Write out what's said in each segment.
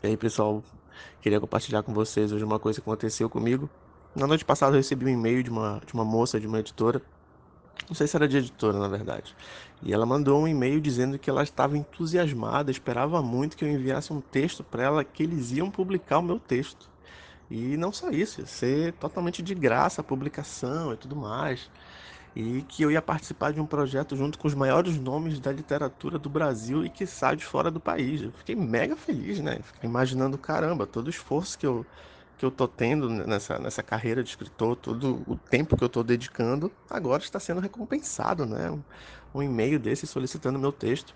E aí, pessoal, queria compartilhar com vocês hoje uma coisa que aconteceu comigo. Na noite passada eu recebi um e-mail de uma, de uma moça, de uma editora. Não sei se era de editora, na verdade. E ela mandou um e-mail dizendo que ela estava entusiasmada, esperava muito que eu enviasse um texto para ela, que eles iam publicar o meu texto. E não só isso, ia ser totalmente de graça a publicação e tudo mais e que eu ia participar de um projeto junto com os maiores nomes da literatura do Brasil e que sai de fora do país. Eu fiquei mega feliz, né? Fiquei imaginando, caramba, todo o esforço que eu, que eu tô tendo nessa, nessa carreira de escritor, todo o tempo que eu tô dedicando, agora está sendo recompensado, né? Um, um e-mail desse solicitando meu texto.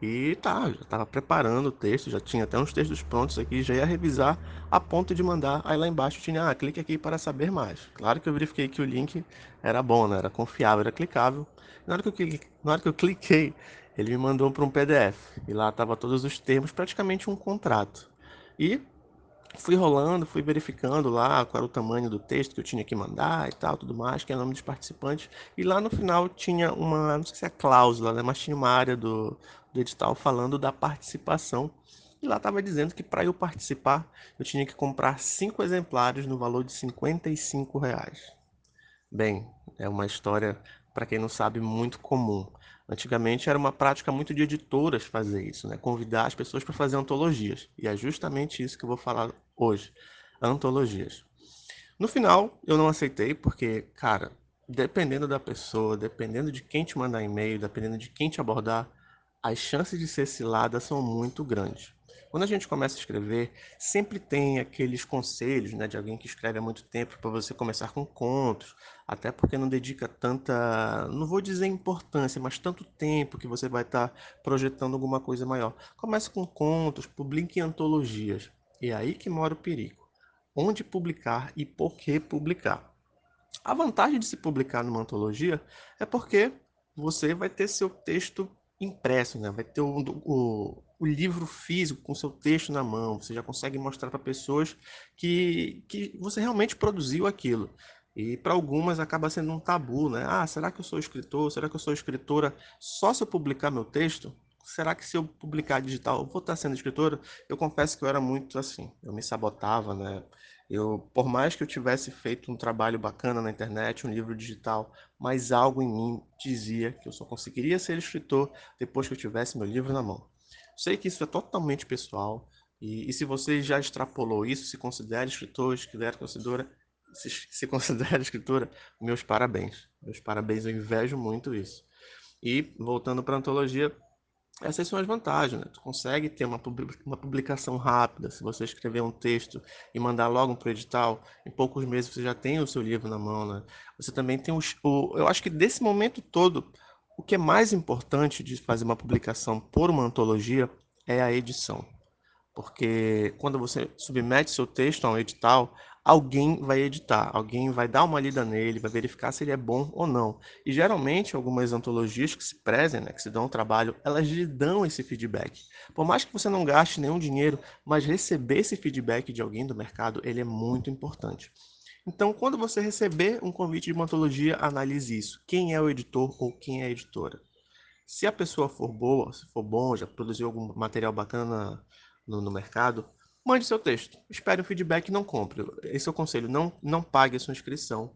E tá, já estava preparando o texto, já tinha até uns textos prontos aqui, já ia revisar a ponto de mandar. Aí lá embaixo tinha, ah, clique aqui para saber mais. Claro que eu verifiquei que o link era bom, né? Era confiável, era clicável. Na hora que eu, cliquei, na hora que eu cliquei, ele me mandou para um PDF. E lá tava todos os termos, praticamente um contrato. E fui rolando, fui verificando lá qual era o tamanho do texto que eu tinha que mandar e tal, tudo mais, que é o nome dos participantes. E lá no final tinha uma, não sei se é cláusula, né, mas tinha uma área do, do edital falando da participação. E lá estava dizendo que para eu participar, eu tinha que comprar cinco exemplares no valor de 55 reais. Bem, é uma história, para quem não sabe, muito comum. Antigamente era uma prática muito de editoras fazer isso, né? convidar as pessoas para fazer antologias. E é justamente isso que eu vou falar hoje: antologias. No final, eu não aceitei, porque, cara, dependendo da pessoa, dependendo de quem te mandar e-mail, dependendo de quem te abordar, as chances de ser cilada são muito grandes. Quando a gente começa a escrever, sempre tem aqueles conselhos né, de alguém que escreve há muito tempo para você começar com contos, até porque não dedica tanta, não vou dizer importância, mas tanto tempo que você vai estar tá projetando alguma coisa maior. Comece com contos, publique em antologias. E é aí que mora o perigo. Onde publicar e por que publicar. A vantagem de se publicar numa antologia é porque você vai ter seu texto impresso, né? vai ter o, o, o livro físico com seu texto na mão. Você já consegue mostrar para pessoas que, que você realmente produziu aquilo. E para algumas acaba sendo um tabu, né? Ah, será que eu sou escritor? Será que eu sou escritora só se eu publicar meu texto? Será que se eu publicar digital eu vou estar sendo escritora? Eu confesso que eu era muito assim, eu me sabotava, né? Eu, por mais que eu tivesse feito um trabalho bacana na internet, um livro digital, mas algo em mim dizia que eu só conseguiria ser escritor depois que eu tivesse meu livro na mão. Sei que isso é totalmente pessoal, e, e se você já extrapolou isso, se considera escritor, escritora, considera, se, se considera escritora, meus parabéns. Meus parabéns, eu invejo muito isso. E voltando para a antologia, essas são as vantagens, né? Tu consegue ter uma, publicação rápida. Se você escrever um texto e mandar logo para o edital, em poucos meses você já tem o seu livro na mão, né? Você também tem os, o... Eu acho que desse momento todo, o que é mais importante de fazer uma publicação por uma antologia é a edição. Porque quando você submete seu texto a um edital, alguém vai editar, alguém vai dar uma lida nele, vai verificar se ele é bom ou não. E geralmente algumas antologias que se prezem, né, que se dão um trabalho, elas lhe dão esse feedback. Por mais que você não gaste nenhum dinheiro, mas receber esse feedback de alguém do mercado, ele é muito importante. Então, quando você receber um convite de uma antologia, analise isso. Quem é o editor ou quem é a editora? Se a pessoa for boa, se for bom, já produziu algum material bacana no, no mercado, mande seu texto. Espere um feedback e não compre. Esse é o conselho. Não, não pague a sua inscrição,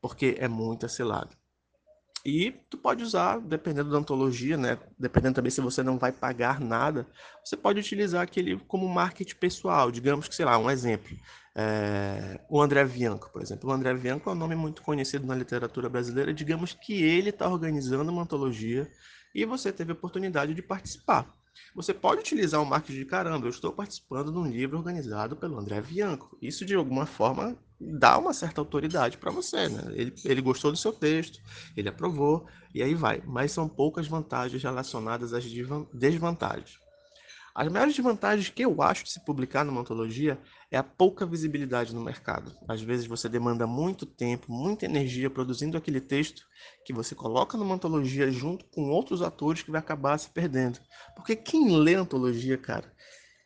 porque é muito cilada. E tu pode usar, dependendo da antologia, né? Dependendo também se você não vai pagar nada, você pode utilizar aquele como marketing pessoal. Digamos que, sei lá, um exemplo. É... o André Bianco, por exemplo. O André Bianco é um nome muito conhecido na literatura brasileira. Digamos que ele está organizando uma antologia e você teve a oportunidade de participar. Você pode utilizar o marketing de caramba, eu estou participando de um livro organizado pelo André Bianco. Isso, de alguma forma, dá uma certa autoridade para você. Né? Ele, ele gostou do seu texto, ele aprovou, e aí vai. Mas são poucas vantagens relacionadas às desvantagens. As maiores desvantagens que eu acho de se publicar numa antologia é a pouca visibilidade no mercado. Às vezes você demanda muito tempo, muita energia produzindo aquele texto que você coloca numa antologia junto com outros atores que vai acabar se perdendo. Porque quem lê antologia, cara,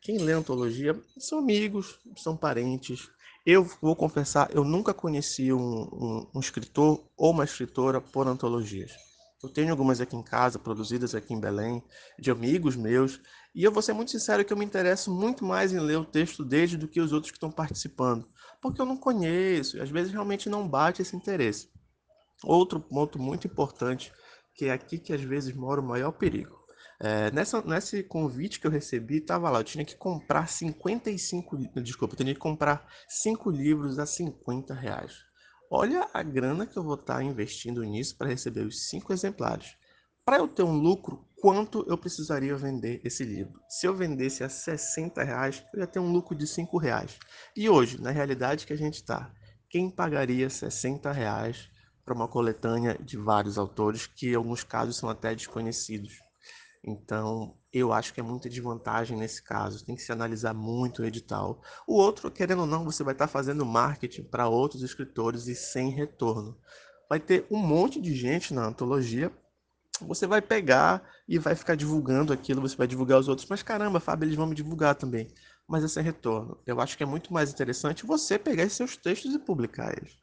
quem lê antologia são amigos, são parentes. Eu vou confessar, eu nunca conheci um, um, um escritor ou uma escritora por antologias. Eu tenho algumas aqui em casa, produzidas aqui em Belém, de amigos meus, E eu vou ser muito sincero que eu me interesso muito mais em ler o texto desde do que os outros que estão participando, porque eu não conheço e às vezes realmente não bate esse interesse. Outro ponto muito importante, que é aqui que às vezes mora o maior perigo. É, nessa, nesse convite que eu recebi, estava lá, eu tinha que comprar 55, desculpa, eu tinha que comprar 5 livros a 50 reais. Olha a grana que eu vou estar investindo nisso para receber os 5 exemplares. Para eu ter um lucro, quanto eu precisaria vender esse livro? Se eu vendesse a 60 reais, eu ia ter um lucro de 5 reais. E hoje, na realidade que a gente está, quem pagaria 60 reais para uma coletânea de vários autores que em alguns casos são até desconhecidos? Então, eu acho que é muita desvantagem nesse caso. Tem que se analisar muito o edital. O outro, querendo ou não, você vai estar fazendo marketing para outros escritores e sem retorno. Vai ter um monte de gente na antologia você vai pegar e vai ficar divulgando aquilo, você vai divulgar os outros, mas caramba, Fábio, eles vão me divulgar também. Mas é sem retorno. Eu acho que é muito mais interessante você pegar esses seus textos e publicar eles.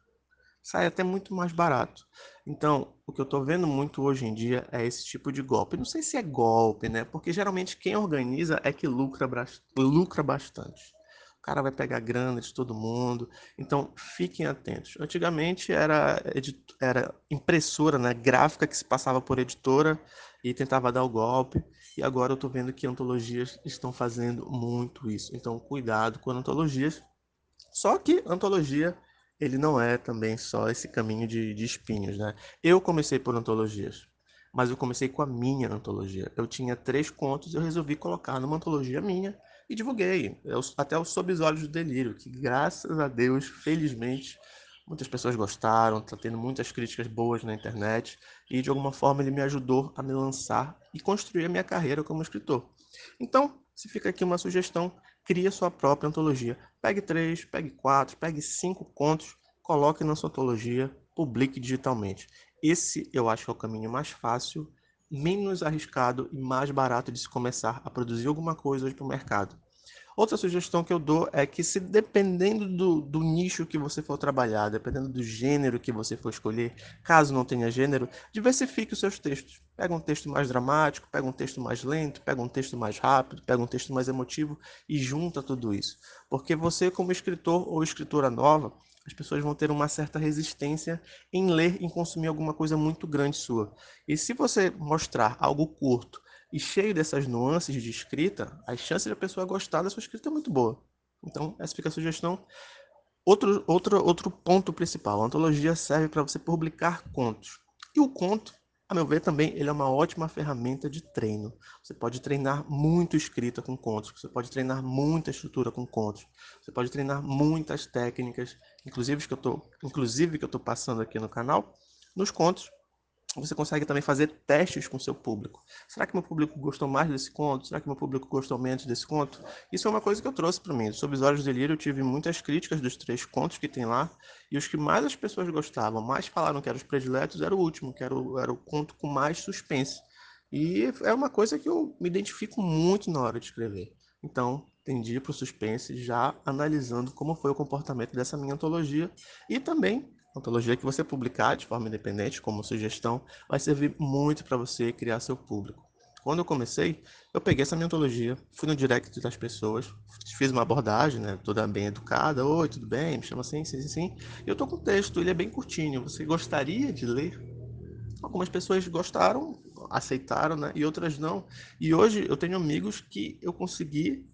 Sai até muito mais barato. Então, o que eu estou vendo muito hoje em dia é esse tipo de golpe. Não sei se é golpe, né? Porque geralmente quem organiza é que lucra, lucra bastante cara vai pegar grana de todo mundo. Então, fiquem atentos. Antigamente era, era impressora, né, gráfica que se passava por editora e tentava dar o golpe. E agora eu estou vendo que antologias estão fazendo muito isso. Então, cuidado com antologias. Só que antologia ele não é também só esse caminho de, de espinhos, né? Eu comecei por antologias, mas eu comecei com a minha antologia. Eu tinha três contos eu resolvi colocar numa antologia minha e divulguei, até o Sob os Olhos do Delírio, que graças a Deus, felizmente, muitas pessoas gostaram, está tendo muitas críticas boas na internet e de alguma forma ele me ajudou a me lançar e construir a minha carreira como escritor. Então, se fica aqui uma sugestão, crie sua própria antologia. Pegue três, pegue quatro, pegue cinco contos, coloque na sua antologia, publique digitalmente. Esse eu acho que é o caminho mais fácil menos arriscado e mais barato de se começar a produzir alguma coisa hoje para o mercado. Outra sugestão que eu dou é que, se dependendo do, do, nicho que você for trabalhar, dependendo do gênero que você for escolher, caso não tenha gênero, diversifique os seus textos. Pega um texto mais dramático, pega um texto mais lento, pega um texto mais rápido, pega um texto mais emotivo e junta tudo isso. Porque você, como escritor ou escritora nova, as pessoas vão ter uma certa resistência em ler, em consumir alguma coisa muito grande sua. E se você mostrar algo curto e cheio dessas nuances de escrita, as chances de a pessoa gostar da sua escrita é muito boa. Então, essa fica a sugestão. Outro, outro, outro ponto principal, a antologia serve para você publicar contos. E o conto a meu ver, também ele é uma ótima ferramenta de treino. Você pode treinar muito escrita com contos, você pode treinar muita estrutura com contos, você pode treinar muitas técnicas, inclusive que eu estou passando aqui no canal, nos contos você consegue também fazer testes com seu público. Será que meu público gostou mais desse conto? Será que meu público gostou menos desse conto? Isso é uma coisa que eu trouxe para mim. Sobre os Olhos de Delírio, eu tive muitas críticas dos três contos que tem lá, e os que mais as pessoas gostavam, mais falaram que eram os prediletos, era o último, que era o, era o conto com mais suspense. E é uma coisa que eu me identifico muito na hora de escrever. Então, tendi para o suspense, já analisando como foi o comportamento dessa minha antologia e também antologia que você publicar de forma independente, como sugestão, vai servir muito para você criar seu público. Quando eu comecei, eu peguei essa minha antologia, fui no direct das pessoas, fiz uma abordagem, né, toda bem educada, oi, tudo bem, me chama assim, sim, sim, sim. E eu tô com o texto, ele é bem curtinho, você gostaria de ler? Algumas pessoas gostaram, aceitaram, né, e outras não. E hoje eu tenho amigos que eu consegui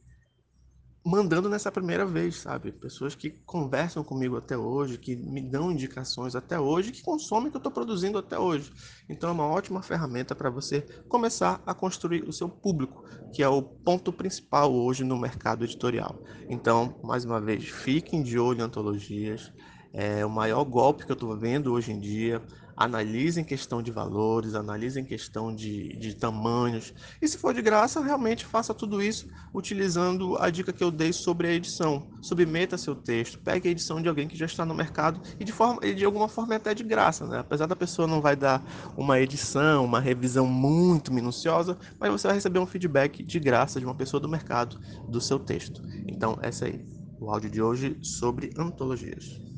mandando nessa primeira vez, sabe? Pessoas que conversam comigo até hoje, que me dão indicações até hoje, que consomem o que eu estou produzindo até hoje. Então é uma ótima ferramenta para você começar a construir o seu público, que é o ponto principal hoje no mercado editorial. Então, mais uma vez, fiquem de olho em antologias. É o maior golpe que eu estou vendo hoje em dia analise em questão de valores, analise em questão de, de tamanhos. E se for de graça, realmente faça tudo isso utilizando a dica que eu dei sobre a edição. Submeta seu texto, pegue a edição de alguém que já está no mercado e de, forma, de alguma forma é até de graça, né? Apesar da pessoa não vai dar uma edição, uma revisão muito minuciosa, mas você vai receber um feedback de graça de uma pessoa do mercado do seu texto. Então, essa aí, o áudio de hoje sobre antologias.